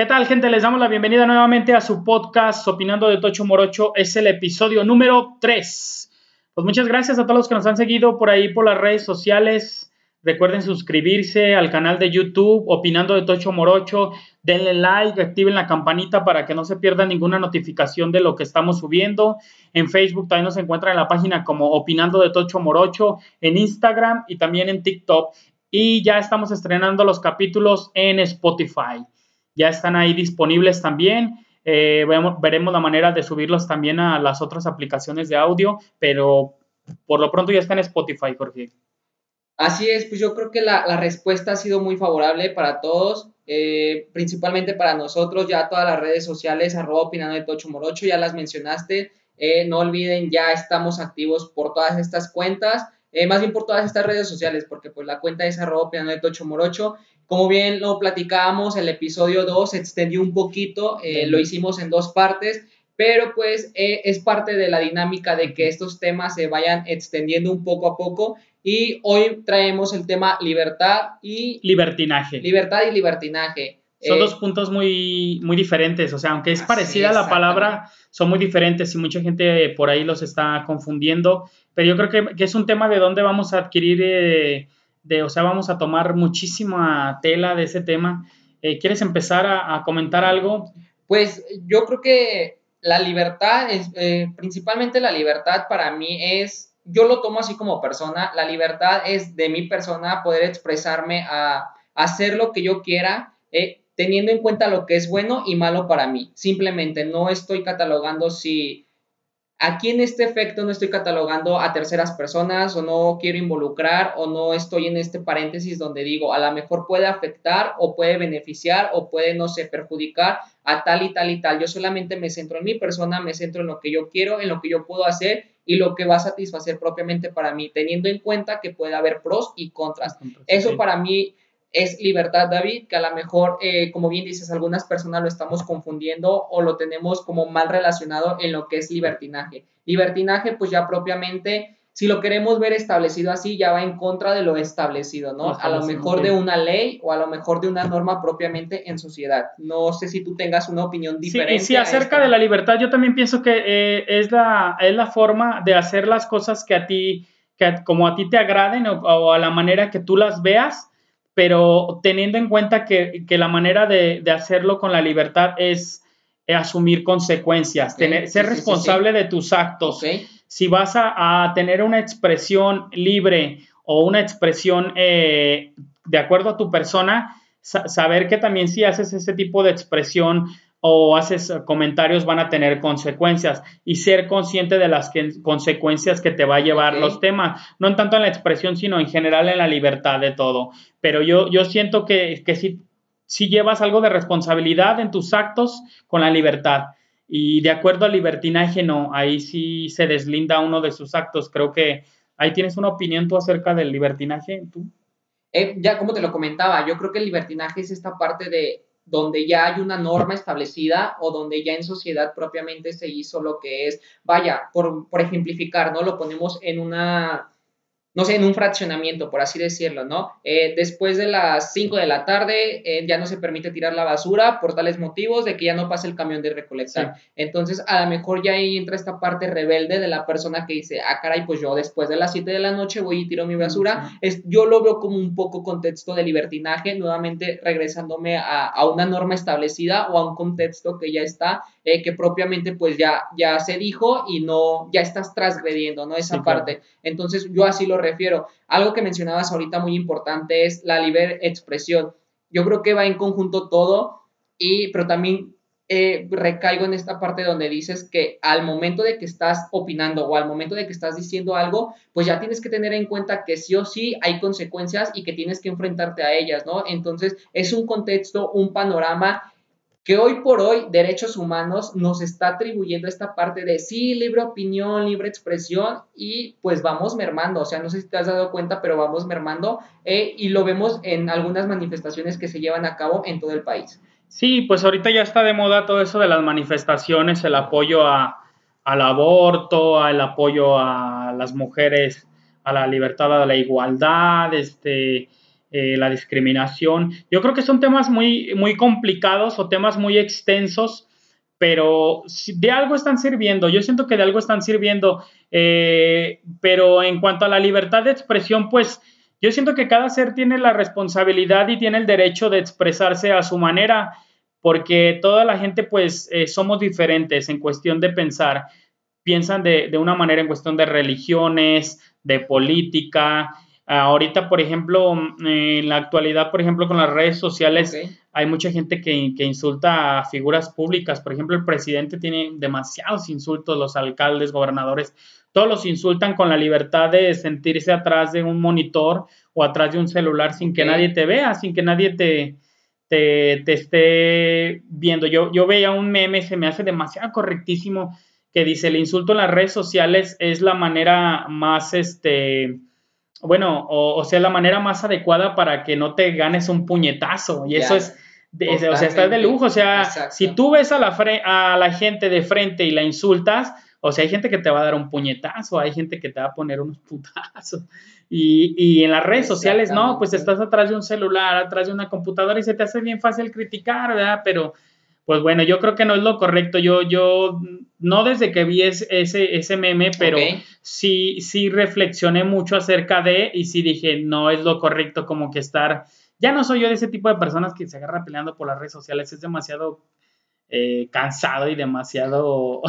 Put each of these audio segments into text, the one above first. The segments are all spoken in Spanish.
¿Qué tal, gente? Les damos la bienvenida nuevamente a su podcast Opinando de Tocho Morocho. Es el episodio número 3. Pues muchas gracias a todos los que nos han seguido por ahí por las redes sociales. Recuerden suscribirse al canal de YouTube Opinando de Tocho Morocho. Denle like, activen la campanita para que no se pierda ninguna notificación de lo que estamos subiendo. En Facebook también nos encuentran en la página como Opinando de Tocho Morocho, en Instagram y también en TikTok. Y ya estamos estrenando los capítulos en Spotify ya están ahí disponibles también. Eh, veremos la manera de subirlos también a las otras aplicaciones de audio, pero por lo pronto ya está en Spotify, Jorge. Así es, pues yo creo que la, respuesta ha sido muy favorable para todos, eh, principalmente para nosotros, ya todas las redes sociales, arroba opinando de Tocho Morocho, ya las mencionaste, eh, no olviden, ya estamos activos por todas estas cuentas, más bien por todas estas redes sociales, porque pues la cuenta es arroba opinando de Tocho Morocho como bien lo platicábamos, el episodio 2 se extendió un poquito, eh, lo hicimos en dos partes, pero pues eh, es parte de la dinámica de que estos temas se vayan extendiendo un poco a poco y hoy traemos el tema libertad y... Libertinaje. Libertad y libertinaje. Son dos eh, puntos muy, muy diferentes, o sea, aunque es parecida la palabra, son muy diferentes y mucha gente por ahí los está confundiendo, pero yo creo que, que es un tema de dónde vamos a adquirir o sea, vamos a tomar muchísima tela de ese tema. Eh, ¿Quieres empezar a, comentar algo? Pues yo creo que la libertad, es, eh, principalmente la libertad para mí es, yo lo tomo así como persona, la libertad es de mi persona poder expresarme a, hacer lo que yo quiera, eh, teniendo en cuenta lo que es bueno y malo para mí. Simplemente no estoy catalogando si Aquí en este efecto no estoy catalogando a terceras personas o no quiero involucrar o no estoy en este paréntesis donde digo a lo mejor puede afectar o puede beneficiar o puede, no sé, perjudicar a tal y tal y tal. Yo solamente me centro en mi persona, me centro en lo que yo quiero, en lo que yo puedo hacer y lo que va a satisfacer propiamente para mí, teniendo en cuenta que puede haber pros y contras. Eso para mí es libertad, David, que a lo mejor, eh, como bien dices, algunas personas lo estamos confundiendo o lo tenemos como mal relacionado en lo que es libertinaje. Libertinaje, pues ya propiamente, si lo queremos ver establecido así, ya va en contra de lo establecido, ¿no? a lo mejor de una ley o a lo mejor de una norma propiamente en sociedad. No sé si tú tengas una opinión diferente. Sí, sí acerca de la libertad, yo también pienso que eh, es, la, es la forma de hacer las cosas que a ti, que como a ti te agraden o a la manera que tú las veas pero teniendo en cuenta que, la manera de, hacerlo con la libertad es asumir consecuencias, tener, ser responsable de tus actos. Si vas a, tener una expresión libre o una expresión eh, de acuerdo a tu persona, saber que también si haces ese tipo de expresión o haces comentarios van a tener consecuencias y ser consciente de las consecuencias que te va a llevar los temas, no en tanto en la expresión, sino en general en la libertad de todo. Pero yo, yo siento que, que si, si llevas algo de responsabilidad en tus actos con la libertad. Y de acuerdo al libertinaje, no, ahí sí se deslinda uno de sus actos. Creo que ahí tienes una opinión tú acerca del libertinaje, tú. Eh, ya como te lo comentaba, yo creo que el libertinaje es esta parte de donde ya hay una norma establecida o donde ya en sociedad propiamente se hizo lo que es, vaya, por, por ejemplificar, ¿no? Lo ponemos en una no sé, en un fraccionamiento, por así decirlo, ¿no? Eh, después de las 5 de la tarde eh, ya no se permite tirar la basura por tales motivos de que ya no pasa el camión de recolectar. Entonces, a lo mejor ya ahí entra esta parte rebelde de la persona que dice, ah, caray, pues yo después de las 7 de la noche voy y tiro mi basura. es, yo lo veo como un poco contexto de libertinaje, nuevamente regresándome a, a una norma establecida o a un contexto que ya está eh, que propiamente pues ya, ya se dijo y no, ya estás transgrediendo, ¿no? Esa parte. Entonces yo así lo refiero. Algo que mencionabas ahorita muy importante es la libre expresión. Yo creo que va en conjunto todo, y, pero también eh, recaigo en esta parte donde dices que al momento de que estás opinando o al momento de que estás diciendo algo, pues ya tienes que tener en cuenta que sí o sí hay consecuencias y que tienes que enfrentarte a ellas, ¿no? Entonces es un contexto, un panorama que hoy por hoy derechos humanos nos está atribuyendo esta parte de sí, libre opinión, libre expresión y pues vamos mermando, o sea, no sé si te has dado cuenta, pero vamos mermando eh, y lo vemos en algunas manifestaciones que se llevan a cabo en todo el país. Sí, pues ahorita ya está de moda todo eso de las manifestaciones, el apoyo a, al aborto, el apoyo a las mujeres, a la libertad, a la igualdad, este, eh, la discriminación. Yo creo que son temas muy, muy complicados o temas muy extensos, pero de algo están sirviendo. Yo siento que de algo están sirviendo, eh, pero en cuanto a la libertad de expresión, pues yo siento que cada ser tiene la responsabilidad y tiene el derecho de expresarse a su manera, porque toda la gente pues eh, somos diferentes en cuestión de pensar. Piensan de, de, una manera en cuestión de religiones, de política. Ahorita, por ejemplo, en la actualidad, por ejemplo, con las redes sociales, hay mucha gente que, que, insulta a figuras públicas. Por ejemplo, el presidente tiene demasiados insultos, los alcaldes, gobernadores todos los insultan con la libertad de sentirse atrás de un monitor o atrás de un celular sin que nadie te vea, sin que nadie te, te, esté viendo. Yo, yo veía un meme, se me hace demasiado correctísimo, que dice, el insulto en las redes sociales es la manera más, este, bueno, o, sea, la manera más adecuada para que no te ganes un puñetazo. Y eso es... o sea, está de lujo. O sea, si tú ves a la, a la gente de frente y la insultas, o sea, hay gente que te va a dar un puñetazo, hay gente que te va a poner unos putazos. Y, y en las redes sociales, no, pues estás atrás de un celular, atrás de una computadora y se te hace bien fácil criticar, ¿verdad? Pero, pues bueno, yo creo que no es lo correcto. Yo, yo, no desde que vi ese, ese, meme, pero sí, sí reflexioné mucho acerca de y sí dije, no es lo correcto como que estar... Ya no soy yo de ese tipo de personas que se agarra peleando por las redes sociales, es demasiado eh, cansado y demasiado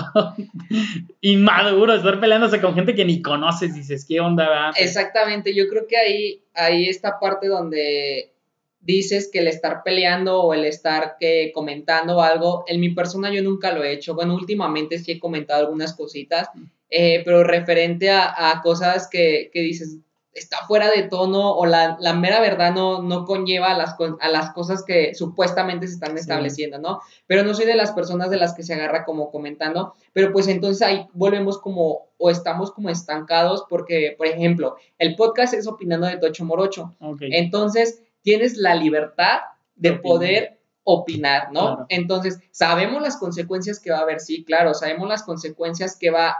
inmaduro estar peleándose con gente que ni conoces, dices, ¿qué onda? Exactamente, yo creo que ahí, ahí esta parte donde dices que el estar peleando o el estar que, comentando algo, en mi persona yo nunca lo he hecho, bueno, últimamente sí he comentado algunas cositas, eh, pero referente a, a cosas que, que dices, está fuera de tono o la, mera verdad no, no conlleva a las, a las cosas que supuestamente se están estableciendo, ¿no? Pero no soy de las personas de las que se agarra como comentando, pero pues entonces ahí volvemos como o estamos como estancados porque, por ejemplo, el podcast es opinando de Tocho Morocho. Entonces, tienes la libertad de poder opinar, ¿no? Entonces, sabemos las consecuencias que va a haber, sí, claro, sabemos las consecuencias que va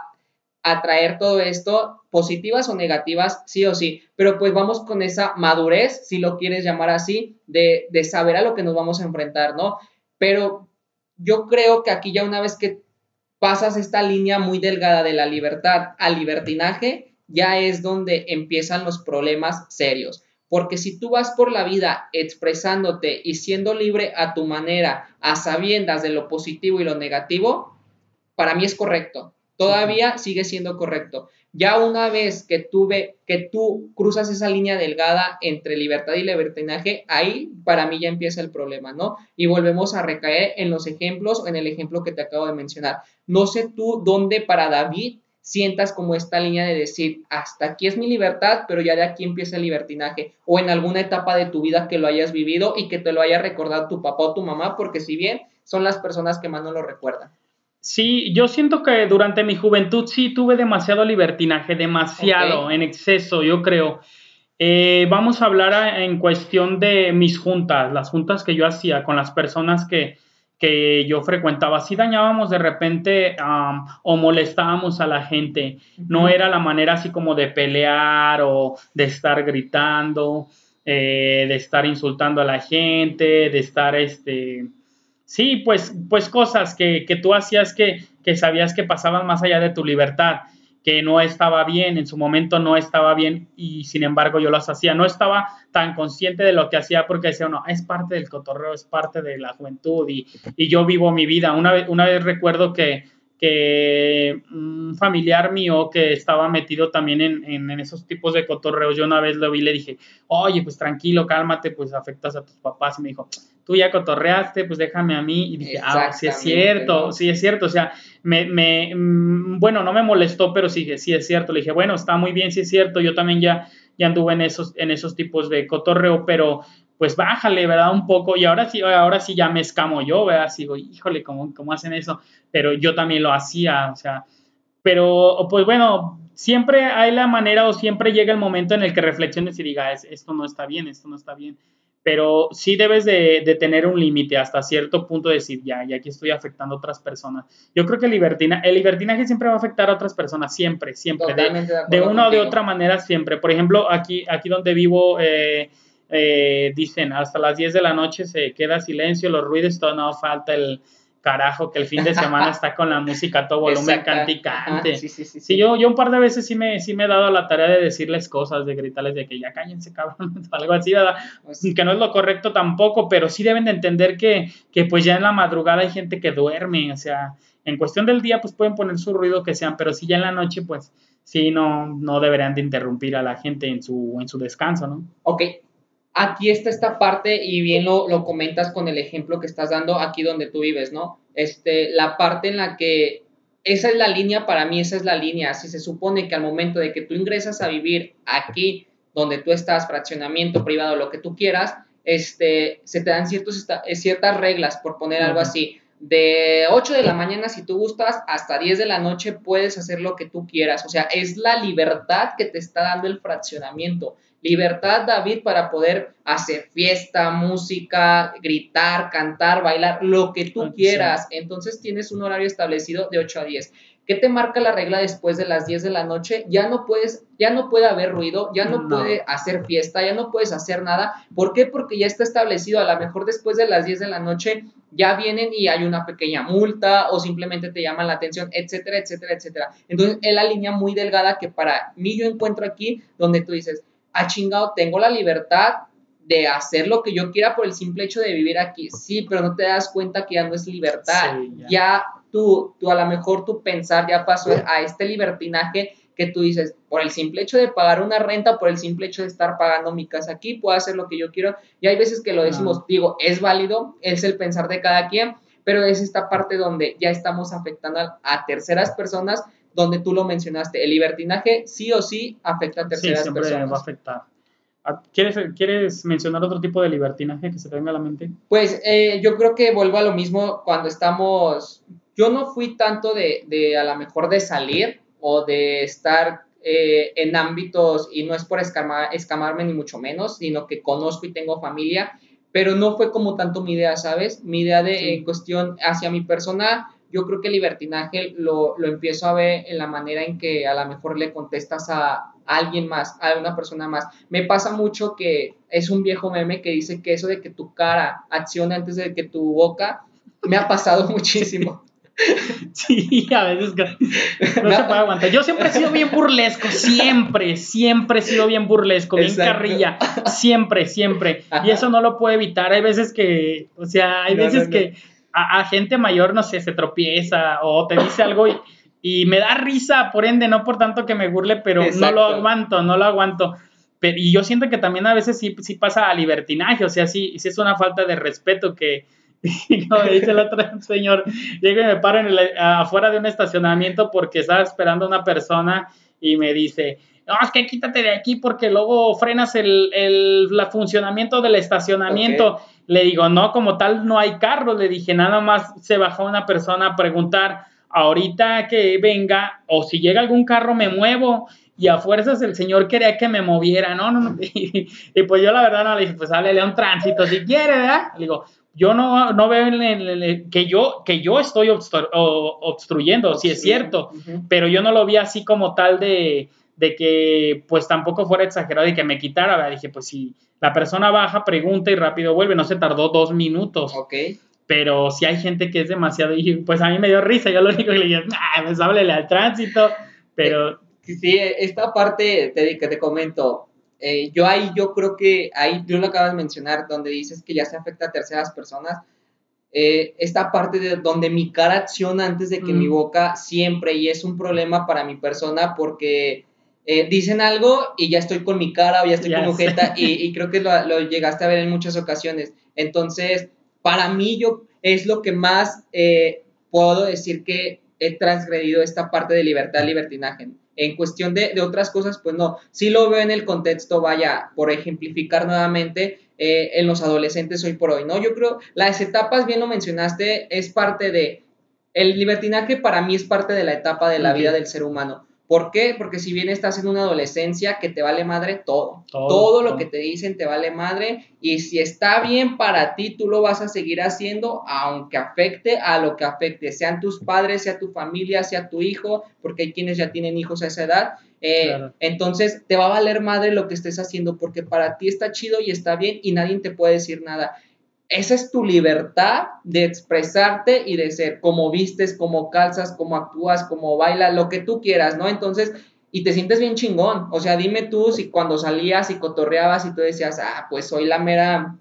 atraer todo esto, positivas o negativas, sí o sí, pero pues vamos con esa madurez, si lo quieres llamar así, de, de saber a lo que nos vamos a enfrentar, ¿no? Pero yo creo que aquí ya una vez que pasas esta línea muy delgada de la libertad al libertinaje, ya es donde empiezan los problemas serios. Porque si tú vas por la vida expresándote y siendo libre a tu manera, a sabiendas de lo positivo y lo negativo, para mí es correcto todavía sigue siendo correcto. Ya una vez que tú, que tú cruzas esa línea delgada entre libertad y libertinaje, ahí para mí ya empieza el problema, ¿no? Y volvemos a recaer en los ejemplos en el ejemplo que te acabo de mencionar. No sé tú dónde para David sientas como esta línea de decir, hasta aquí es mi libertad, pero ya de aquí empieza el libertinaje, o en alguna etapa de tu vida que lo hayas vivido y que te lo haya recordado tu papá o tu mamá, porque si bien son las personas que más no lo recuerdan. Sí, yo siento que durante mi juventud sí tuve demasiado libertinaje, demasiado, en exceso, yo creo. Eh, vamos a hablar en cuestión de mis juntas, las juntas que yo hacía con las personas que, que yo frecuentaba. Si dañábamos de repente o molestábamos a la gente. No era la manera así como de pelear o de estar gritando, eh, de estar insultando a la gente, de estar este Sí, pues, pues cosas que, tú hacías que, que sabías que pasaban más allá de tu libertad, que no estaba bien, en su momento no estaba bien y sin embargo yo las hacía. No estaba tan consciente de lo que hacía porque decía, no, es parte del cotorreo, es parte de la juventud y, y yo vivo mi vida. Una vez, una vez recuerdo que, que un familiar mío que estaba metido también en, esos tipos de cotorreos, yo una vez lo vi y le dije, oye, pues tranquilo, cálmate, pues afectas a tus papás. Y me dijo, tú ya cotorreaste, pues déjame a mí. Y dije, ah, sí es cierto, sí es cierto. O sea, me, mm, bueno, no me molestó, pero sí, sí es cierto. Le dije, bueno, está muy bien, sí es cierto. Yo también ya, ya anduve en esos, en esos tipos de cotorreo, pero pues bájale, ¿verdad? Un poco, y ahora sí, ahora sí ya me escamo yo, ¿verdad? Sigo, híjole, ¿cómo, ¿cómo hacen eso? Pero yo también lo hacía, o sea, pero pues bueno, siempre hay la manera o siempre llega el momento en el que reflexiones y digas, esto no está bien, esto no está bien, pero sí debes de, tener un límite hasta cierto punto de decir, ya, ya aquí estoy afectando a otras personas. Yo creo que el, libertina, el libertinaje siempre va a afectar a otras personas, siempre, siempre, de, una o de otra manera, siempre. Por ejemplo, aquí, aquí donde vivo... Eh, eh, dicen hasta las 10 de la noche se queda silencio, los ruidos, todo no falta el carajo que el fin de semana está con la música a todo volumen canticante. Sí, sí, sí, sí, yo, yo un par de veces sí me, sí me he dado la tarea de decirles cosas, de gritarles de que ya cállense, cabrón, algo así, ¿verdad? Pues que no es lo correcto tampoco, pero sí deben de entender que, que pues ya en la madrugada hay gente que duerme, o sea, en cuestión del día pues pueden poner su ruido que sean, pero sí ya en la noche pues sí no, no deberían de interrumpir a la gente en su, en su descanso, ¿no? Ok, aquí está esta parte y bien lo, lo, comentas con el ejemplo que estás dando aquí donde tú vives, ¿no? Este, la parte en la que esa es la línea, para mí esa es la línea. Si se supone que al momento de que tú ingresas a vivir aquí, donde tú estás, fraccionamiento privado, lo que tú quieras, este, se te dan ciertos, ciertas reglas, por poner algo así. De 8 de la mañana, si tú gustas, hasta 10 de la noche puedes hacer lo que tú quieras. O sea, es la libertad que te está dando el fraccionamiento. Libertad, David, para poder hacer fiesta, música, gritar, cantar, bailar, lo que tú quieras. Entonces tienes un horario establecido de 8 a 10. ¿Qué te marca la regla después de las 10 de la noche? Ya no puedes, ya no puede haber ruido, ya no, puede hacer fiesta, ya no puedes hacer nada. ¿Por qué? Porque ya está establecido, a lo mejor después de las 10 de la noche ya vienen y hay una pequeña multa o simplemente te llaman la atención, etcétera, etcétera, etcétera. Entonces, es la línea muy delgada que para mí yo encuentro aquí donde tú dices, ha chingado, tengo la libertad de hacer lo que yo quiera por el simple hecho de vivir aquí. Sí, pero no te das cuenta que ya no es libertad. ya. tú, tú a lo mejor tu pensar ya pasó a este libertinaje que tú dices, por el simple hecho de pagar una renta, por el simple hecho de estar pagando mi casa aquí, puedo hacer lo que yo quiero. Y hay veces que lo decimos, digo, es válido, es el pensar de cada quien, pero es esta parte donde ya estamos afectando a terceras personas donde tú lo mencionaste, el libertinaje sí o sí afecta a terceras sí, siempre va a afectar. Ah, ¿Quieres, ¿Quieres mencionar otro tipo de libertinaje que se te venga a la mente? Pues eh, yo creo que vuelvo a lo mismo cuando estamos, yo no fui tanto de, de a lo mejor de salir o de estar eh, en ámbitos, y no es por escamarme ni mucho menos, sino que conozco y tengo familia, pero no fue como tanto mi idea, ¿sabes? Mi idea de en cuestión hacia mi persona yo creo que el libertinaje lo, lo, empiezo a ver en la manera en que a lo mejor le contestas a alguien más, a una persona más. Me pasa mucho que es un viejo meme que dice que eso de que tu cara acciona antes de que tu boca, me ha pasado muchísimo. Sí, a veces no se puede aguantar. Yo siempre he sido bien burlesco, siempre, siempre he sido bien burlesco, bien carrilla, siempre, siempre. Y eso no lo puedo evitar. Hay veces que, o sea, hay veces que a, gente mayor, no sé, se tropieza o te dice algo y, me da risa, por ende, no por tanto que me burle, pero no lo aguanto, no lo aguanto. y yo siento que también a veces sí, sí pasa a libertinaje, o sea, sí, sí es una falta de respeto que, como dice el otro señor, llego y me paro en afuera de un estacionamiento porque estaba esperando a una persona y me dice, no, es que quítate de aquí porque luego frenas el, el funcionamiento del estacionamiento. Le digo, no, como tal no hay carro. Le dije, nada más se bajó una persona a preguntar, ahorita que venga, o si llega algún carro me muevo. Y a fuerzas el señor quería que me moviera, no, no, no. Y, pues yo la verdad no le dije, pues háblele a un tránsito si quiere, ¿verdad? Le digo, yo no, no veo que, yo, que yo estoy obstruyendo, si es cierto, pero yo no lo vi así como tal de, de que pues tampoco fuera exagerado y que me quitara, ¿verdad? dije, pues si la persona baja, pregunta y rápido vuelve, no se tardó dos minutos. Ok. Pero si hay gente que es demasiado, y pues a mí me dio risa, yo lo único que le dije, ah, pues háblele al tránsito, pero... Sí, esta parte te, que te comento, eh, yo ahí, yo creo que ahí, tú lo acabas de mencionar, donde dices que ya se afecta a terceras personas, eh, esta parte de donde mi cara acciona antes de que mi mm. boca siempre, y es un problema para mi persona porque eh, dicen algo y ya estoy con mi cara o ya estoy con mi jeta y, creo que lo, llegaste a ver en muchas ocasiones. Entonces, para mí yo es lo que más eh, puedo decir que he transgredido esta parte de libertad, libertinaje. En cuestión de, otras cosas, pues no. Sí lo veo en el contexto, vaya, por ejemplificar nuevamente, eh, en los adolescentes hoy por hoy, ¿no? Yo creo, las etapas, bien lo mencionaste, es parte de, el libertinaje para mí es parte de la etapa de la vida del ser humano. ¿Por qué? Porque si bien estás en una adolescencia que te vale madre todo, todo, lo que te dicen te vale madre y si está bien para ti, tú lo vas a seguir haciendo aunque afecte a lo que afecte, sean tus padres, sea tu familia, sea tu hijo, porque hay quienes ya tienen hijos a esa edad Eh, entonces te va a valer madre lo que estés haciendo porque para ti está chido y está bien y nadie te puede decir nada. Esa es tu libertad de expresarte y de ser como vistes, como calzas, como actúas, como bailas, lo que tú quieras, ¿no? Entonces, y te sientes bien chingón. O sea, dime tú si cuando salías y cotorreabas y tú decías, ah, pues soy la mera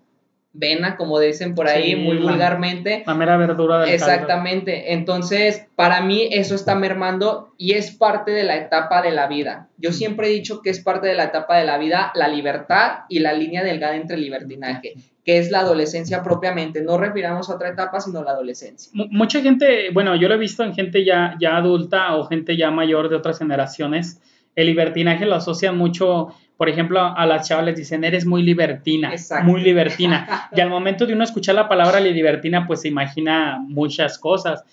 vena, como dicen por ahí muy vulgarmente. La mera verdura del Exactamente. Entonces, para mí eso está mermando y es parte de la etapa de la vida. Yo mm. siempre he dicho que es parte de la etapa de la vida la libertad y la línea delgada entre libertinaje, que es la adolescencia propiamente. No refiramos a otra etapa, sino la adolescencia. mucha gente, bueno, yo lo he visto en gente ya, ya adulta o gente ya mayor de otras generaciones. El libertinaje lo asocia mucho por ejemplo, a las chavas les dicen, eres muy libertina, muy libertina. y al momento de uno escuchar la palabra libertina, pues se imagina muchas cosas.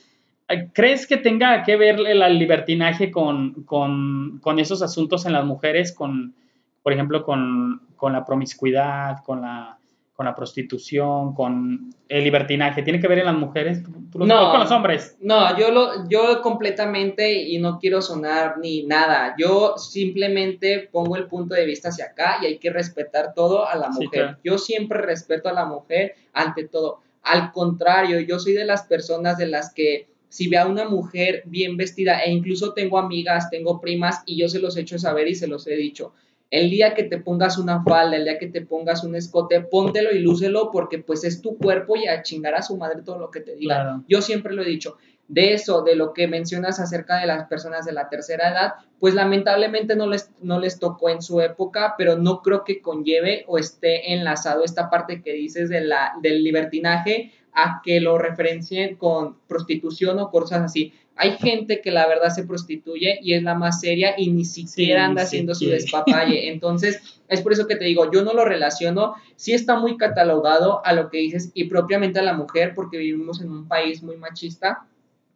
¿Crees que tenga que ver el libertinaje con, con, esos asuntos en las mujeres, con, por ejemplo, con, con la promiscuidad, con la con la prostitución, con el libertinaje, ¿tiene que ver en las mujeres? no, con los hombres? No, yo, lo, yo completamente, y no quiero sonar ni nada, yo simplemente pongo el punto de vista hacia acá y hay que respetar todo a la mujer. Yo siempre respeto a la mujer ante todo. Al contrario, yo soy de las personas de las que si ve a una mujer bien vestida, e incluso tengo amigas, tengo primas, y yo se los he hecho saber y se los he dicho, el día que te pongas una falda, el día que te pongas un escote, póntelo y lúcelo porque pues es tu cuerpo y a chingar a su madre todo lo que te diga. Yo siempre lo he dicho. De eso, de lo que mencionas acerca de las personas de la tercera edad, pues lamentablemente no les, no les tocó en su época, pero no creo que conlleve o esté enlazado esta parte que dices de la, del libertinaje a que lo referencien con prostitución o cosas así. Hay gente que la verdad se prostituye y es la más seria y ni siquiera anda haciendo su despapalle. Entonces, es por eso que te digo, yo no lo relaciono, sí está muy catalogado a lo que dices y propiamente a la mujer, porque vivimos en un país muy machista,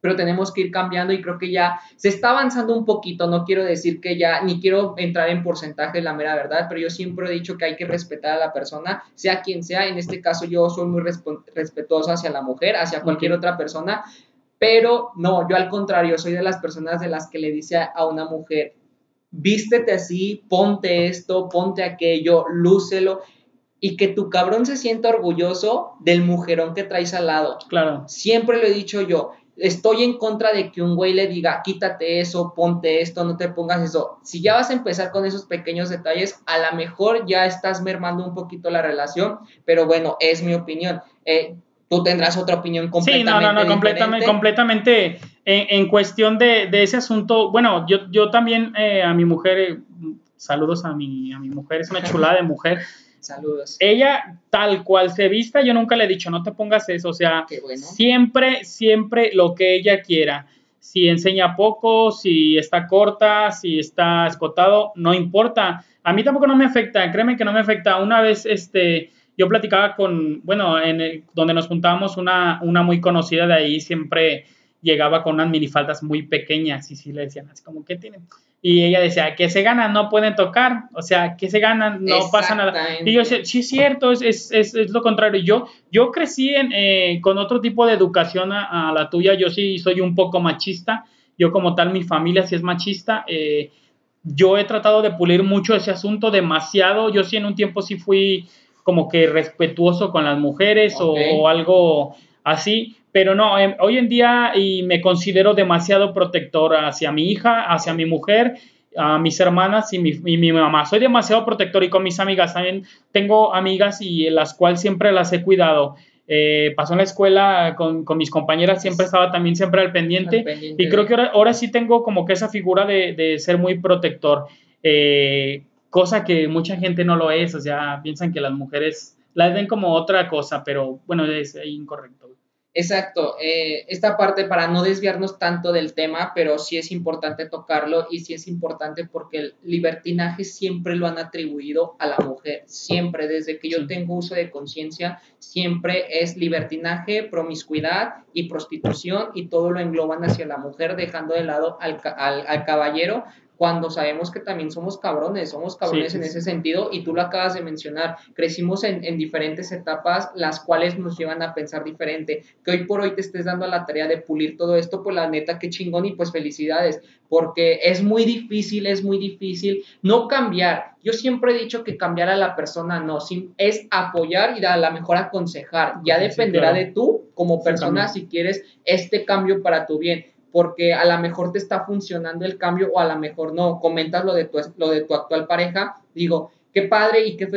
pero tenemos que ir cambiando y creo que ya se está avanzando un poquito, no quiero decir que ya, ni quiero entrar en porcentaje, la mera verdad, pero yo siempre he dicho que hay que respetar a la persona, sea quien sea, en este caso yo soy muy respetuosa hacia la mujer, hacia cualquier otra persona, pero no, yo al contrario, soy de las personas de las que le dice a una mujer, vístete así, ponte esto, ponte aquello, lúcelo y que tu cabrón se sienta orgulloso del mujerón que traes al lado. Claro. Siempre lo he dicho yo, estoy en contra de que un güey le diga, quítate eso, ponte esto, no te pongas eso. Si ya vas a empezar con esos pequeños detalles, a lo mejor ya estás mermando un poquito la relación, pero bueno, es mi opinión. Eh, tú tendrás otra opinión completamente Sí, no, no, no, completamente, completamente en, cuestión de, ese asunto, bueno, yo, yo también eh, a mi mujer, eh, saludos a mi, a mi mujer, es una chulada de mujer. Saludos. Ella, tal cual se vista, yo nunca le he dicho, no te pongas eso, o sea, siempre, siempre lo que ella quiera. Si enseña poco, si está corta, si está escotado, no importa. A mí tampoco no me afecta, créeme que no me afecta. Una vez, este, yo platicaba con, bueno, en donde nos juntábamos, una, una muy conocida de ahí siempre llegaba con unas minifaldas muy pequeñas y sí le decían así como, ¿qué tienen? Y ella decía, que se ganan, no pueden tocar, o sea, que se ganan, no pasa nada. Y yo decía, sí es cierto, es, es, es, es, lo contrario. Yo, yo crecí en, eh, con otro tipo de educación a, la tuya, yo sí soy un poco machista, yo como tal, mi familia sí es machista. Eh, yo he tratado de pulir mucho ese asunto, demasiado. Yo sí en un tiempo sí fui como que respetuoso con las mujeres o, algo así, pero no, em, hoy en día y me considero demasiado protector hacia mi hija, hacia mi mujer, a mis hermanas y mi, mi, mamá. Soy demasiado protector y con mis amigas también tengo amigas y las cuales siempre las he cuidado. Eh, pasó en la escuela con, con, mis compañeras, siempre estaba también siempre al pendiente, y creo que ahora, ahora, sí tengo como que esa figura de, de ser muy protector. Eh, cosa que mucha gente no lo es, o sea, piensan que las mujeres las ven como otra cosa, pero bueno, es incorrecto. Exacto, eh, esta parte para no desviarnos tanto del tema, pero sí es importante tocarlo y sí es importante porque el libertinaje siempre lo han atribuido a la mujer, siempre, desde que yo tengo uso de conciencia, siempre es libertinaje, promiscuidad y prostitución y todo lo engloban hacia la mujer, dejando de lado al, al, al caballero cuando sabemos que también somos cabrones, somos cabrones en ese sentido y tú lo acabas de mencionar, crecimos en, en, diferentes etapas las cuales nos llevan a pensar diferente, que hoy por hoy te estés dando a la tarea de pulir todo esto, pues la neta, qué chingón y pues felicidades, porque es muy difícil, es muy difícil no cambiar. Yo siempre he dicho que cambiar a la persona no, es apoyar y a la mejor aconsejar, ya dependerá de tú como persona si quieres este cambio para tu bien porque a lo mejor te está funcionando el cambio o a lo mejor no. Comentas lo de tu, lo de tu actual pareja, digo, qué padre y qué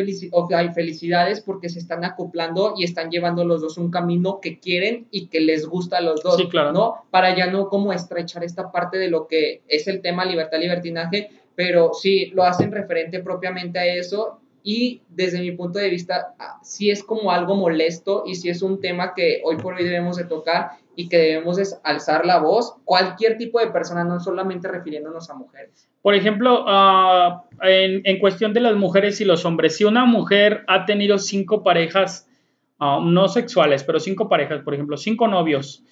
hay felicidades porque se están acoplando y están llevando los dos un camino que quieren y que les gusta a los dos, sí, claro. ¿no? Para ya no como estrechar esta parte de lo que es el tema libertad, libertinaje, pero sí lo hacen referente propiamente a eso y desde mi punto de vista ah, sí es como algo molesto y sí es un tema que hoy por hoy debemos de tocar y que debemos alzar la voz, cualquier tipo de persona, no solamente refiriéndonos a mujeres. Por ejemplo, uh, en, en, cuestión de las mujeres y los hombres, si una mujer ha tenido cinco parejas, uh, no sexuales, pero cinco parejas, por ejemplo, cinco novios,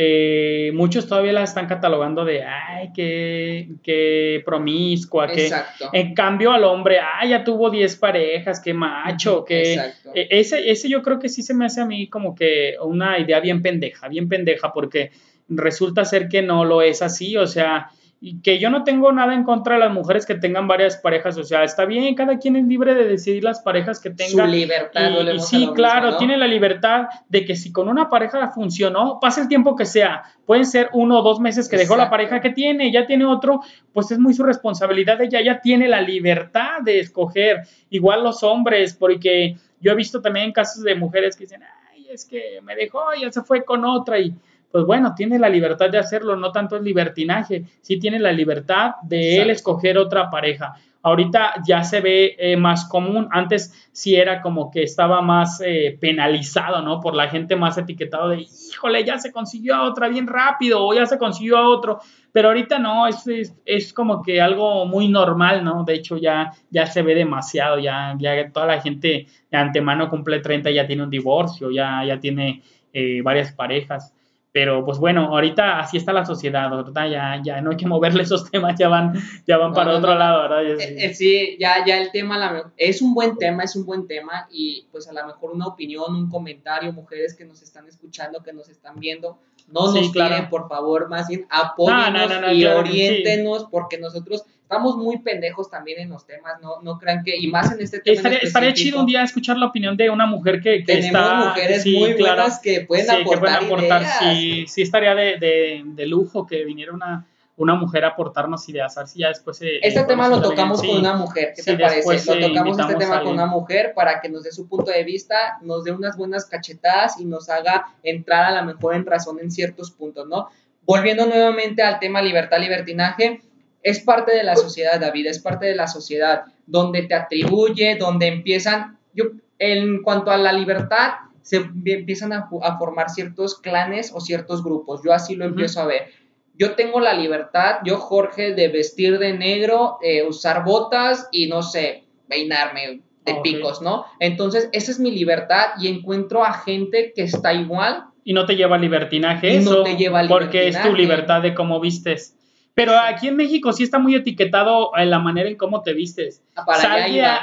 eh, muchos todavía la están catalogando de, ay, qué, promiscua, que en cambio al hombre, ay, ya tuvo 10 parejas, qué macho, que ese, ese yo creo que sí se me hace a mí como que una idea bien pendeja, bien pendeja, porque resulta ser que no lo es así, o sea, y que yo no tengo nada en contra de las mujeres que tengan varias parejas, o sea, está bien, cada quien es libre de decidir las parejas que tenga. Su libertad. Y, sí, claro, tiene la libertad de que si con una pareja funcionó, pase el tiempo que sea, pueden ser uno o dos meses que dejó la pareja que tiene, ya tiene otro, pues es muy su responsabilidad, ella ya tiene la libertad de escoger, igual los hombres, porque yo he visto también casos de mujeres que dicen, ay, es que me dejó, y ya se fue con otra y pues bueno, tiene la libertad de hacerlo, no tanto es libertinaje, sí tiene la libertad de él escoger otra pareja. Ahorita ya se ve eh, más común, antes sí era como que estaba más eh, penalizado, ¿no? Por la gente más etiquetado de, híjole, ya se consiguió a otra bien rápido o ya se consiguió a otro, pero ahorita no, es, es, como que algo muy normal, ¿no? De hecho ya, ya se ve demasiado, ya, ya toda la gente de antemano cumple 30, ya tiene un divorcio, ya, ya tiene eh, varias parejas. Pero pues bueno, ahorita así está la sociedad, ¿verdad? Ya, ya no hay que moverle esos temas, ya van, ya van para otro lado, ¿verdad? Eh, eh, sí, ya, ya el tema la, es un buen tema, es un buen tema y pues a lo mejor una opinión, un comentario, mujeres que nos están escuchando, que nos están viendo, no nos claro. por favor, más bien apóyennos y oriéntenos porque nosotros estamos muy pendejos también en los temas, no, no crean que, y más en este tema. Estaría, chido un día escuchar la opinión de una mujer que, que Tenemos mujeres muy buenas que pueden aportar. Sí, sí, estaría de, de, de, lujo que viniera una, una mujer a aportarnos ideas. A ver si ya después. este tema lo tocamos con una mujer, ¿qué te parece? Lo tocamos este tema con una mujer para que nos dé su punto de vista, nos dé unas buenas cachetadas y nos haga entrar a la mejor en razón en ciertos puntos, ¿no? Volviendo nuevamente al tema libertad, libertinaje es parte de la sociedad, David, es parte de la sociedad, donde te atribuye, donde empiezan, yo, en cuanto a la libertad, se empiezan a, formar ciertos clanes o ciertos grupos. Yo así lo empiezo a ver. Yo tengo la libertad, yo Jorge, de vestir de negro, eh, usar botas y no sé, peinarme de picos, ¿no? Entonces, esa es mi libertad y encuentro a gente que está igual. Y no te lleva libertinaje eso. No te lleva libertinaje. Porque es tu libertad de cómo vistes. Pero aquí en México sí está muy etiquetado en la manera en cómo te vistes. Ah,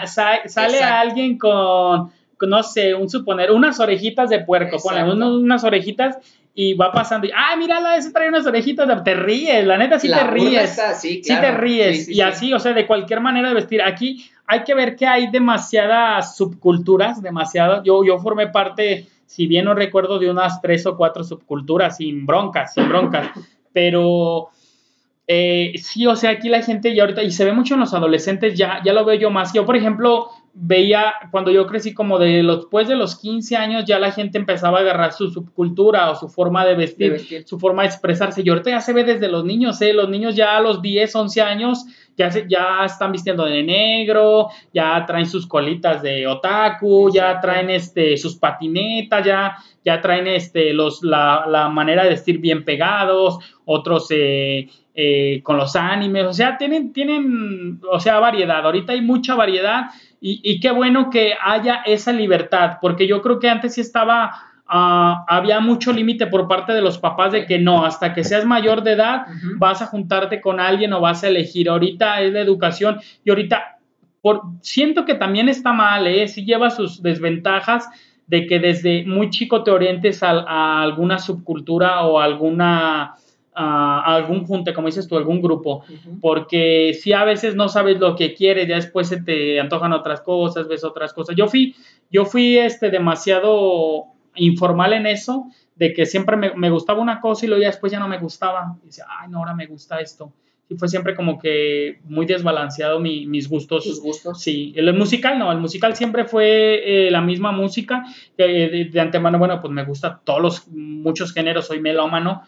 sale, alguien con, no sé, un suponer, unas orejitas de puerco, ponle unas orejitas y va pasando y, ah, mírala, ese trae unas orejitas, te ríes, la neta sí te ríes. sí, te ríes. y así, o sea, de cualquier manera de vestir. Aquí hay que ver que hay demasiadas subculturas, demasiadas. Yo, yo formé parte, si bien no recuerdo, de unas tres o cuatro subculturas, sin broncas, sin broncas. Pero eh, sí, o sea, aquí la gente ya ahorita, y se ve mucho en los adolescentes, ya, ya lo veo yo más. Yo, por ejemplo, veía cuando yo crecí como de los, después de los 15 años, ya la gente empezaba a agarrar su subcultura o su forma de vestir, su forma de expresarse. Y ahorita ya se ve desde los niños, ¿eh? Los niños ya a los 10, 11 años ya, se, ya están vistiendo de negro, ya traen sus colitas de otaku, ya traen este, sus patinetas, ya, ya traen este, los, la, la manera de vestir bien pegados, otros... Eh, eh, con los animes, o sea, tienen, tienen, o sea, variedad, ahorita hay mucha variedad y, qué bueno que haya esa libertad, porque yo creo que antes sí estaba ah, había mucho límite por parte de los papás de que no, hasta que seas mayor de edad vas a juntarte con alguien o vas a elegir. Ahorita es la educación y ahorita por, siento que también está mal, ¿eh? sí lleva sus desventajas de que desde muy chico te orientes a, alguna subcultura o alguna a algún junte, como dices tú, algún grupo, porque si a veces no sabes lo que quieres, ya después se te antojan otras cosas, ves otras cosas. Yo fui, yo fui este, demasiado informal en eso, de que siempre me, gustaba una cosa y luego ya después ya no me gustaba. Y decía, ay, no, ahora me gusta esto. Y fue siempre como que muy desbalanceado mis gustos. ¿Tus gustos? Sí, el, musical no, el musical siempre fue eh, la misma música. de, de, antemano, bueno, pues me gusta todos los, muchos géneros, soy melómano,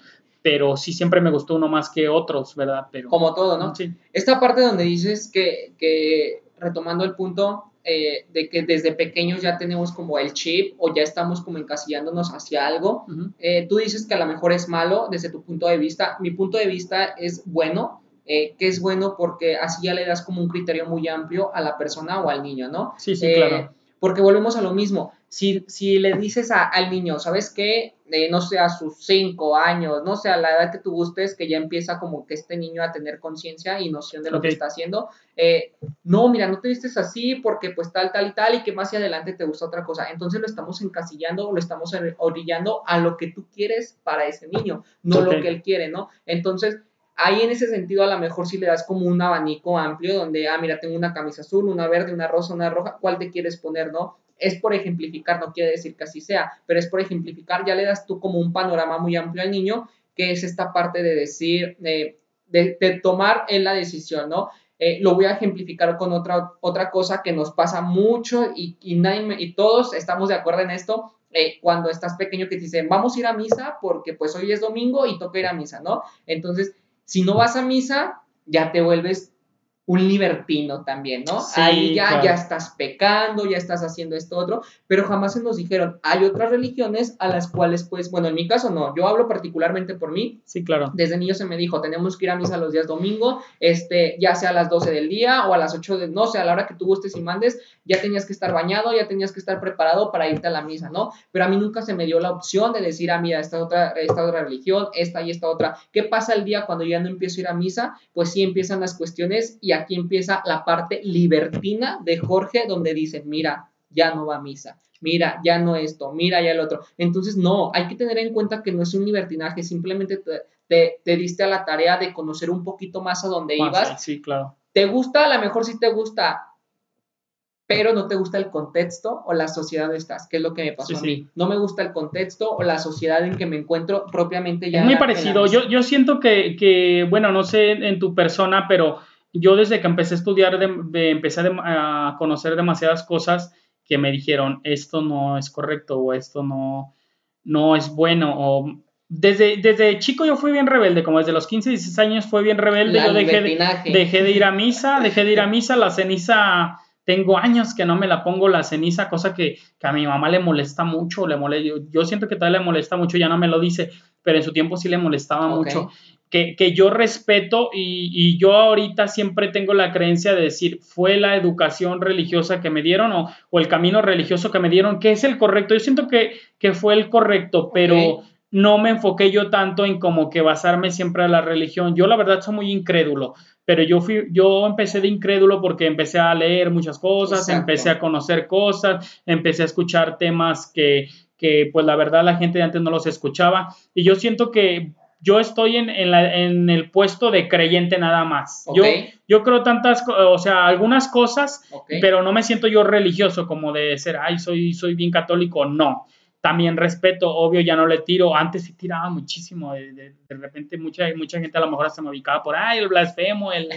pero sí siempre me gustó uno más que otros, ¿verdad? Pero, Como todo, ¿no? Sí. Esta parte donde dices que, que retomando el punto, eh, de que desde pequeños ya tenemos como el chip o ya estamos como encasillándonos hacia algo. Eh, tú dices que a lo mejor es malo desde tu punto de vista. Mi punto de vista es bueno, eh, que es bueno porque así ya le das como un criterio muy amplio a la persona o al niño, ¿no? Sí, sí, claro. Porque volvemos a lo mismo. Si, si le dices al niño, ¿sabes qué? no sé, a sus cinco años, no sé, a la edad que tú gustes, que ya empieza como que este niño a tener conciencia y noción de lo que está haciendo. Eh, no, mira, no te vistes así porque pues tal, tal y tal y que más hacia adelante te gusta otra cosa. Entonces lo estamos encasillando o lo estamos orillando a lo que tú quieres para ese niño, no lo que él quiere, ¿no? Entonces, ahí en ese sentido a lo mejor si le das como un abanico amplio donde, ah, mira, tengo una camisa azul, una verde, una rosa, una roja, ¿cuál te quieres poner, no? Es por ejemplificar, no quiere decir que así sea, pero es por ejemplificar, ya le das tú como un panorama muy amplio al niño, que es esta parte de decir, de, de, tomar en la decisión, ¿no? Eh, lo voy a ejemplificar con otra, otra cosa que nos pasa mucho y, y, y todos estamos de acuerdo en esto. Eh, cuando estás pequeño que te dicen, vamos a ir a misa porque pues hoy es domingo y toca ir a misa, ¿no? Entonces, si no vas a misa, ya te vuelves un libertino también, ¿no? Ahí ya, ya estás pecando, ya estás haciendo esto otro, pero jamás se nos dijeron, hay otras religiones a las cuales, pues, bueno, en mi caso no, yo hablo particularmente por mí. Sí, claro. Desde niño se me dijo, tenemos que ir a misa los días domingo, este, ya sea a las 12 del día o a las 8 de, no sé, a la hora que tú gustes y mandes, ya tenías que estar bañado, ya tenías que estar preparado para irte a la misa, ¿no? Pero a mí nunca se me dio la opción de decir, ah, mira, esta otra, esta otra religión, esta y esta otra. ¿Qué pasa el día cuando ya no empiezo a ir a misa? Pues sí empiezan las cuestiones y aquí empieza la parte libertina de Jorge, donde dice, mira, ya no va a misa, mira, ya no esto, mira, ya el otro. Entonces, no, hay que tener en cuenta que no es un libertinaje, simplemente te, te, diste a la tarea de conocer un poquito más a dónde ibas. Sí, claro. ¿Te gusta? A lo mejor sí te gusta, pero no te gusta el contexto o la sociedad donde estás, que es lo que me pasó a mí. No me gusta el contexto o la sociedad en que me encuentro propiamente ya. Es muy parecido. Yo, yo siento que, que, bueno, no sé en tu persona, pero yo desde que empecé a estudiar, de, empecé a conocer demasiadas cosas que me dijeron, esto no es correcto o esto no, no es bueno. O desde, desde chico yo fui bien rebelde, como desde los 15, 16 años fue bien rebelde. yo dejé de, dejé de ir a misa, dejé de ir a misa, la ceniza tengo años que no me la pongo la ceniza, cosa que, a mi mamá le molesta mucho, le yo, yo, siento que todavía le molesta mucho, ya no me lo dice, pero en su tiempo sí le molestaba mucho que, yo respeto y, yo ahorita siempre tengo la creencia de decir, fue la educación religiosa que me dieron o, el camino religioso que me dieron, que es el correcto. Yo siento que, que fue el correcto, pero no me enfoqué yo tanto en como que basarme siempre a la religión. Yo la verdad soy muy incrédulo, pero yo, fui, yo empecé de incrédulo porque empecé a leer muchas cosas, empecé a conocer cosas, empecé a escuchar temas que, que pues la verdad la gente de antes no los escuchaba. Y yo siento que yo estoy en, en, el puesto de creyente nada más. Yo, yo creo tantas, o sea, algunas cosas, pero no me siento yo religioso como de ser, ay, soy, soy bien católico, no. También respeto, obvio, ya no le tiro. Antes sí tiraba muchísimo. De, de, repente mucha, mucha gente a lo mejor hasta me ubicaba por, ay, el blasfemo, el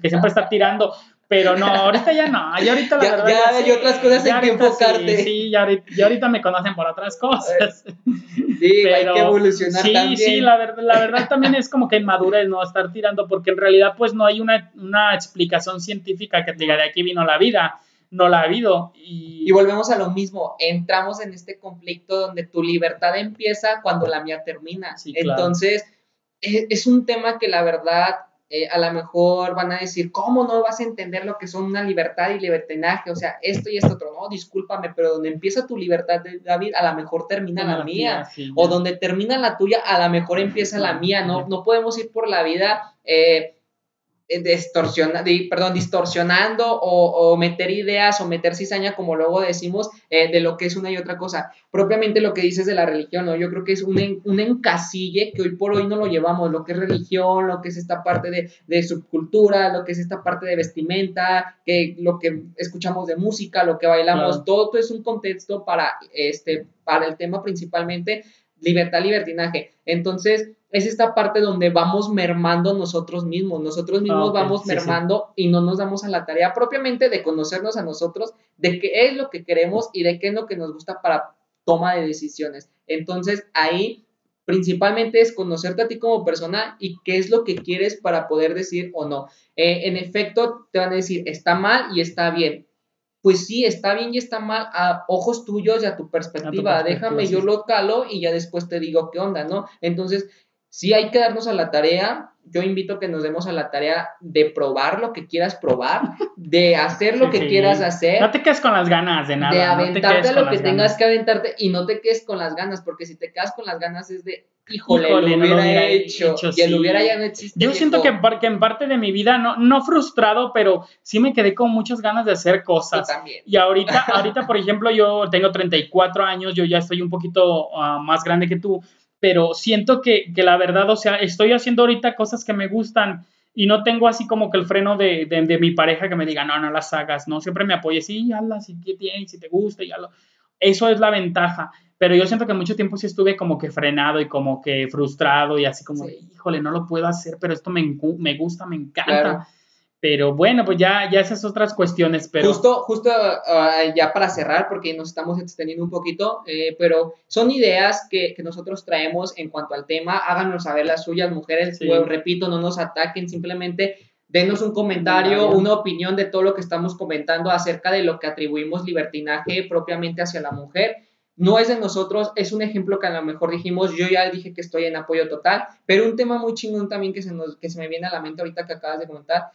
que siempre está tirando. Pero no, ahorita ya no. Ya ahorita la verdad. Ya, hay otras cosas en que enfocarte. Sí, sí ya, ahorita, me conocen por otras cosas. Sí, hay que evolucionar sí, también. Sí, la, verdad, la verdad también es como que inmadurez, ¿no? Estar tirando, porque en realidad, pues no hay una, una explicación científica que te diga de aquí vino la vida. No la ha habido. Y... y volvemos a lo mismo. Entramos en este conflicto donde tu libertad empieza cuando la mía termina. Entonces, es, es un tema que la verdad eh, a lo mejor van a decir, ¿cómo no vas a entender lo que son una libertad y libertinaje? O sea, esto y esto otro, no, discúlpame, pero donde empieza tu libertad, David, a lo mejor termina la, mía, o donde termina la tuya, a lo mejor empieza la mía, no, no podemos ir por la vida. Eh, eh, distorsiona, perdón, distorsionando o, meter ideas o meter cizaña, como luego decimos, eh, de lo que es una y otra cosa. Propiamente lo que dices de la religión, ¿no? Yo creo que es un, un encasille que hoy por hoy no lo llevamos, lo que es religión, lo que es esta parte de, de, subcultura, lo que es esta parte de vestimenta, que lo que escuchamos de música, lo que bailamos, todo es un contexto para, este, para el tema principalmente libertad, libertinaje. Entonces, es esta parte donde vamos mermando nosotros mismos, nosotros mismos ah, vamos mermando y no nos damos a la tarea propiamente de conocernos a nosotros, de qué es lo que queremos y de qué es lo que nos gusta para toma de decisiones. Entonces ahí principalmente es conocerte a ti como persona y qué es lo que quieres para poder decir o no. Eh, en efecto, te van a decir, está mal y está bien pues sí, está bien y está mal a ojos tuyos y a tu perspectiva. Déjame, yo lo calo y ya después te digo qué onda, ¿no? Entonces, Sí hay que darnos a la tarea. Yo invito a que nos demos a la tarea de probar lo que quieras probar, de hacer lo que quieras hacer. No te quedes con las ganas de nada. De aventarte lo que tengas que aventarte y no te quedes con las ganas, porque si te quedas con las ganas es de, híjole, lo hubiera hecho, y el hubiera ya no existe. Yo siento que, en parte de mi vida, no, no frustrado, pero sí me quedé con muchas ganas de hacer cosas. también. Y ahorita, ahorita, por ejemplo, yo tengo 34 años, yo ya estoy un poquito ah, más grande que tú pero siento que, la verdad, o sea, estoy haciendo ahorita cosas que me gustan y no tengo así como que el freno de, de, mi pareja que me diga, no, no las hagas, ¿no? Siempre me apoye, sí, hazlas, si tienes, si te gusta, ya lo... Eso es la ventaja, pero yo siento que mucho tiempo sí estuve como que frenado y como que frustrado y así como, híjole, no lo puedo hacer, pero esto me, me gusta, me encanta. Pero bueno, pues ya, ya esas otras cuestiones, pero... Justo, justo ah, ya para cerrar, porque nos estamos extendiendo un poquito, eh, pero son ideas que, que, nosotros traemos en cuanto al tema, háganos saber las suyas, mujeres, repito, no nos ataquen, simplemente denos un comentario, una opinión de todo lo que estamos comentando acerca de lo que atribuimos libertinaje propiamente hacia la mujer. No es de nosotros, es un ejemplo que a lo mejor dijimos, yo ya dije que estoy en apoyo total, pero un tema muy chingón también que se, nos, que se me viene a la mente ahorita que acabas de comentar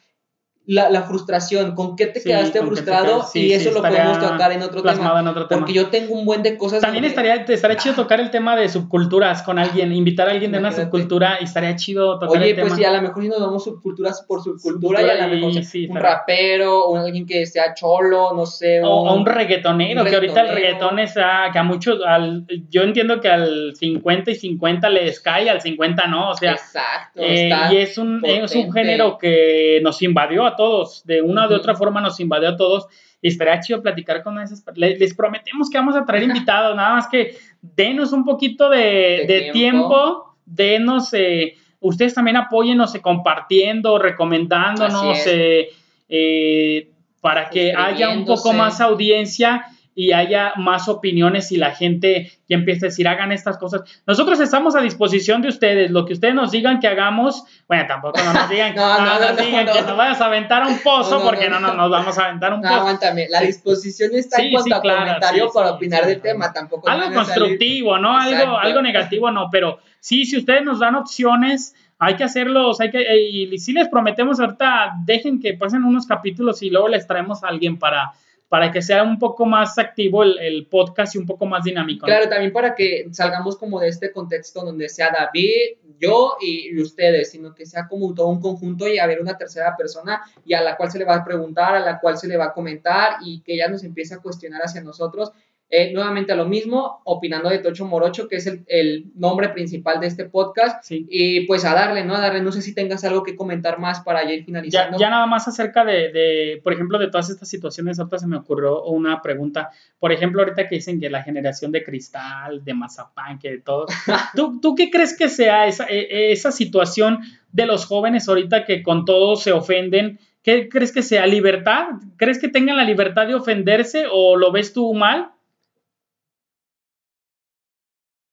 la, la, frustración, con qué te quedaste frustrado y eso lo podemos tocar en otro, tema, en otro tema. Porque yo tengo un buen de cosas. También estaría, estaría chido tocar el tema de subculturas con alguien, invitar a alguien de una subcultura y estaría chido tocar Oye, pues sí, a lo mejor si nos damos subculturas por subcultura, y a lo mejor un rapero o alguien que sea cholo, no sé. O, un, reggaetonero, que ahorita el reggaetón está, que a muchos, al, yo entiendo que al 50 y 50 les cae, al 50 no, o sea. Exacto. Eh, y es un, es un género que nos invadió a todos, de una o de otra forma nos invadió a todos y estaría chido platicar con esas. Les, prometemos que vamos a traer invitados, nada más que denos un poquito de, tiempo. denos, eh, ustedes también apóyennos eh, compartiendo, recomendándonos, eh, para que haya un poco más audiencia y haya más opiniones y la gente ya empiece a decir, hagan estas cosas. Nosotros estamos a disposición de ustedes, lo que ustedes nos digan que hagamos, bueno, tampoco no nos digan, no, no, nos digan que nos vayas a aventar a un pozo, porque no, nos vamos a aventar un pozo. Aguántame, la disposición está en cuanto a comentario para opinar del tema, tampoco. Algo constructivo, ¿no? Algo, algo negativo, no, pero sí, si ustedes nos dan opciones, hay que hacerlos, hay que, y si les prometemos ahorita, dejen que pasen unos capítulos y luego les traemos a alguien para para que sea un poco más activo el, podcast y un poco más dinámico. Claro, también para que salgamos como de este contexto donde sea David, yo y, ustedes, sino que sea como todo un conjunto y haber una tercera persona y a la cual se le va a preguntar, a la cual se le va a comentar y que ella nos empiece a cuestionar hacia nosotros eh, nuevamente a lo mismo, opinando de Tocho Morocho, que es el, nombre principal de este podcast. Y pues a darle, ¿no? A darle, no sé si tengas algo que comentar más para ya ir finalizando. Ya, nada más acerca de, por ejemplo, de todas estas situaciones, ahorita se me ocurrió una pregunta. Por ejemplo, ahorita que dicen que la generación de cristal, de mazapán, que de todo. ¿Tú, ¿Tú qué crees que sea esa, e, e, esa situación de los jóvenes ahorita que con todo se ofenden? ¿Qué crees que sea? ¿Libertad? ¿Crees que tengan la libertad de ofenderse o lo ves tú mal?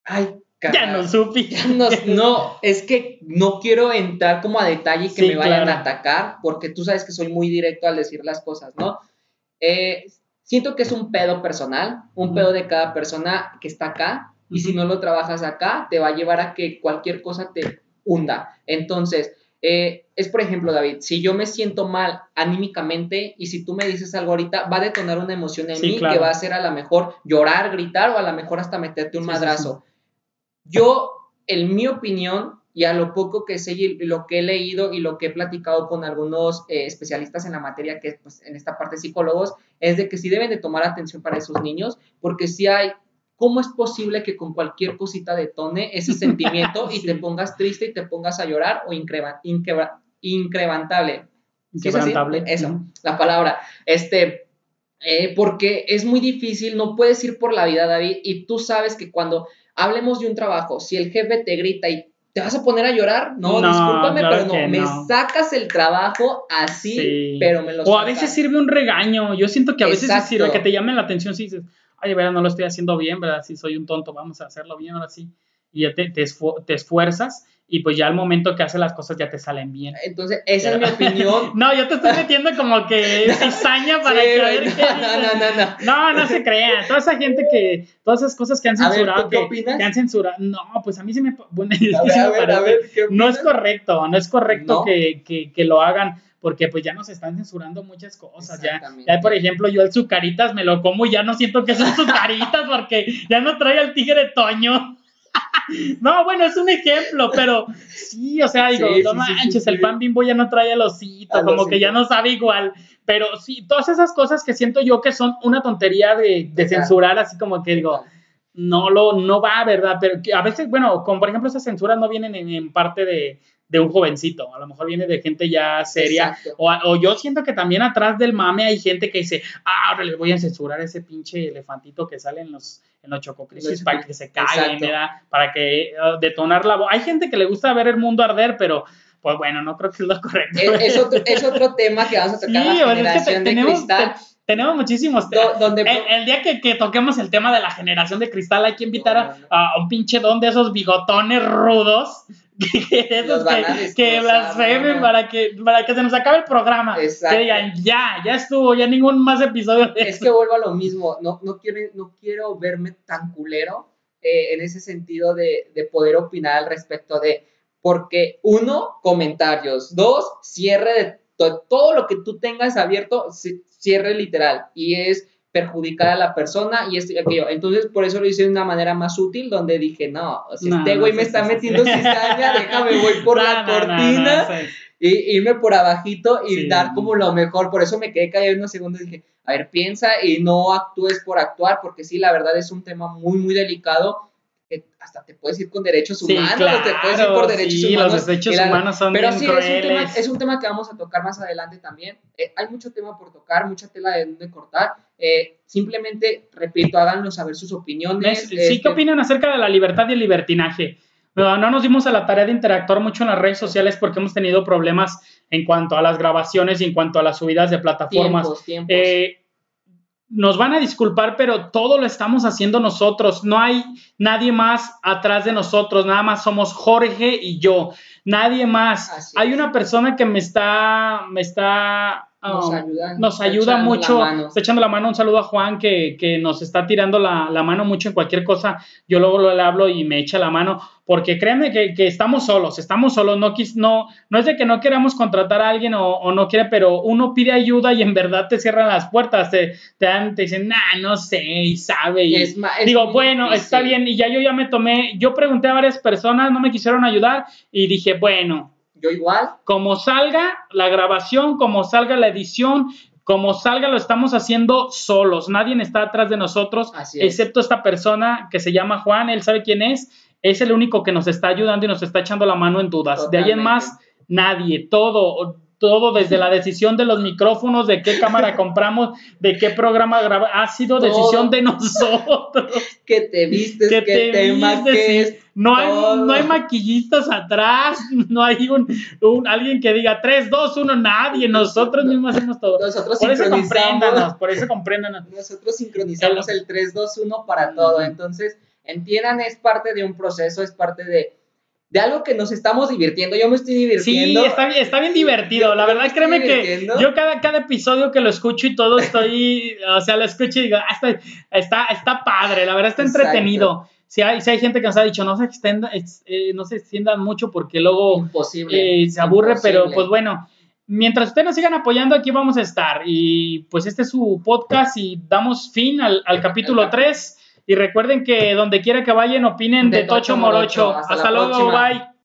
Ay, Ya no supe. No, es que no quiero entrar como a detalle y que me vayan a atacar, porque tú sabes que soy muy directo al decir las cosas, ¿no? Eh, siento que es un pedo personal, un pedo de cada persona que está acá, y si no lo trabajas acá, te va a llevar a que cualquier cosa te hunda. Entonces, Eh, es, por ejemplo, David, si yo me siento mal anímicamente y si tú me dices algo ahorita, va a detonar una emoción en mí que va a ser a lo mejor llorar, gritar o a lo mejor hasta meterte un madrazo. Yo, en mi opinión, y a lo poco que sé y lo que he leído y lo que he platicado con algunos eh, especialistas en la materia, que pues, en esta parte psicólogos, es de que sí deben de tomar atención para esos niños, porque si hay ¿Cómo es posible que con cualquier cosita detone ese sentimiento y te pongas triste y te pongas a llorar o incrementable? incrementable? Eso, la palabra. Este, eh, porque es muy difícil, no puedes ir por la vida, David, y tú sabes que cuando hablemos de un trabajo, si el jefe te grita y te vas a poner a llorar, no, discúlpame, pero no, me sacas el trabajo así, pero me lo O a veces sirve un regaño, yo siento que a veces sirve que te llamen la atención si dices, ay, verdad, no lo estoy haciendo bien, ¿verdad? Si soy un tonto, vamos a hacerlo bien ahora sí. Y ya te, te, esfuerzas y pues ya al momento que haces las cosas ya te salen bien. Entonces, esa es mi opinión. no, yo te estoy metiendo como que cizaña para que... no, no, no, no. No, no se crean. Toda esa gente que, todas esas cosas que han censurado. qué opinas? Que han censurado. No, pues a mí se me... Bueno, a ver, a ver, a ver, no es correcto, no es correcto Que, que, que lo hagan porque pues ya nos están censurando muchas cosas. Ya, ya, por ejemplo, yo el sucaritas me lo como y ya no siento que son sucaritas porque ya no trae el tigre Toño. No, bueno, es un ejemplo, pero sí, o sea, digo, no manches, el pan bimbo ya no trae el osito, como que ya no sabe igual. Pero sí, todas esas cosas que siento yo que son una tontería de, de censurar, así como que digo, no lo, no va, ¿verdad? Pero a veces, bueno, como por ejemplo esas censuras no vienen en parte de, de un jovencito, a lo mejor viene de gente ya seria, o, yo siento que también atrás del mame hay gente que dice, ah, ahora les voy a censurar ese pinche elefantito que sale en los, en los chococrisis para que se caiga, para que uh, detonar la voz. Hay gente que le gusta ver el mundo arder, pero pues bueno, no creo que es lo correcto. Es, otro, tema que vamos a tocar sí, la generación de cristal. tenemos muchísimos temas. el, día que, toquemos el tema de la generación de cristal, hay que invitar a, a, un pinche don de esos bigotones rudos que, blasfemen para que, para que se nos acabe el programa. Que digan, ya, ya estuvo, ya ningún más episodio. es que vuelvo a lo mismo, no, no, quiero, no quiero verme tan culero eh, en ese sentido de, de poder opinar al respecto de, porque uno, comentarios, dos, cierre de todo lo que tú tengas abierto, cierre literal, y es perjudicar a la persona y esto y aquello. Entonces, por eso lo hice de una manera más útil, donde dije, no, si este güey me está metiendo cizaña, déjame, voy por la cortina y irme por abajito y dar como lo mejor. Por eso me quedé callado unos segundos y dije, a ver, piensa y no actúes por actuar, porque sí, la verdad es un tema muy, muy delicado hasta te puedes ir con derechos humanos, te puedes ir por derechos humanos. Los derechos humanos son Pero sí, Es, un tema, que vamos a tocar más adelante también. Eh, hay mucho tema por tocar, mucha tela de donde cortar. Eh, simplemente, repito, háganos saber sus opiniones. Sí, ¿qué este opinan acerca de la libertad y el libertinaje? No, no nos dimos a la tarea de interactuar mucho en las redes sociales porque hemos tenido problemas en cuanto a las grabaciones y en cuanto a las subidas de plataformas. Tiempos, tiempos. Eh, nos van a disculpar, pero todo lo estamos haciendo nosotros. No hay nadie más atrás de nosotros, nada más somos Jorge y yo, nadie más. hay una persona que me está, me está nos um, ayuda, nos ayuda mucho, está echando la mano. Un saludo a Juan que, nos está tirando la, mano mucho en cualquier cosa. Yo luego le hablo y me echa la mano, porque créanme que, estamos solos, estamos solos. No, no, no es de que no queramos contratar a alguien o, no quiere, pero uno pide ayuda y en verdad te cierran las puertas, te, te, dan, te dicen, nah, no sé, y sabe. Y digo, bueno, está bien. Y ya yo ya me tomé, yo pregunté a varias personas, no me quisieron ayudar y dije, bueno, yo igual. Como salga la grabación, como salga la edición, como salga lo estamos haciendo solos. Nadie está atrás de nosotros, excepto esta persona que se llama Juan, él sabe quién es. Es el único que nos está ayudando y nos está echando la mano en dudas. De ahí en más, nadie, todo, todo desde la decisión de los micrófonos, de qué cámara compramos, de qué programa grabar, ha sido decisión de nosotros. que te vistes, que, te, te No hay, no hay maquillistas atrás, no hay un, alguien que diga 3, 2, 1, nadie, nosotros mismos hacemos todo. Nosotros por eso compréndanos, por eso compréndanos. Nosotros sincronizamos el 3, 2, 1 para todo, entonces entiendan, es parte de un proceso, es parte de de algo que nos estamos divirtiendo. Yo me estoy divirtiendo. Sí, está, está bien divertido. la verdad, créeme que yo cada, cada episodio que lo escucho y todo estoy, o sea, lo escucho y digo, ah, está, está, padre, la verdad está entretenido. si hay, si hay gente que nos ha dicho, no se extienda, eh, no se extiendan mucho porque luego eh, se aburre, pero pues bueno, mientras ustedes nos sigan apoyando, aquí vamos a estar. Y pues este es su podcast y damos fin al, capítulo 3. Y recuerden que donde quiera que vayan, opinen de, Tocho Morocho. Hasta, luego, bye.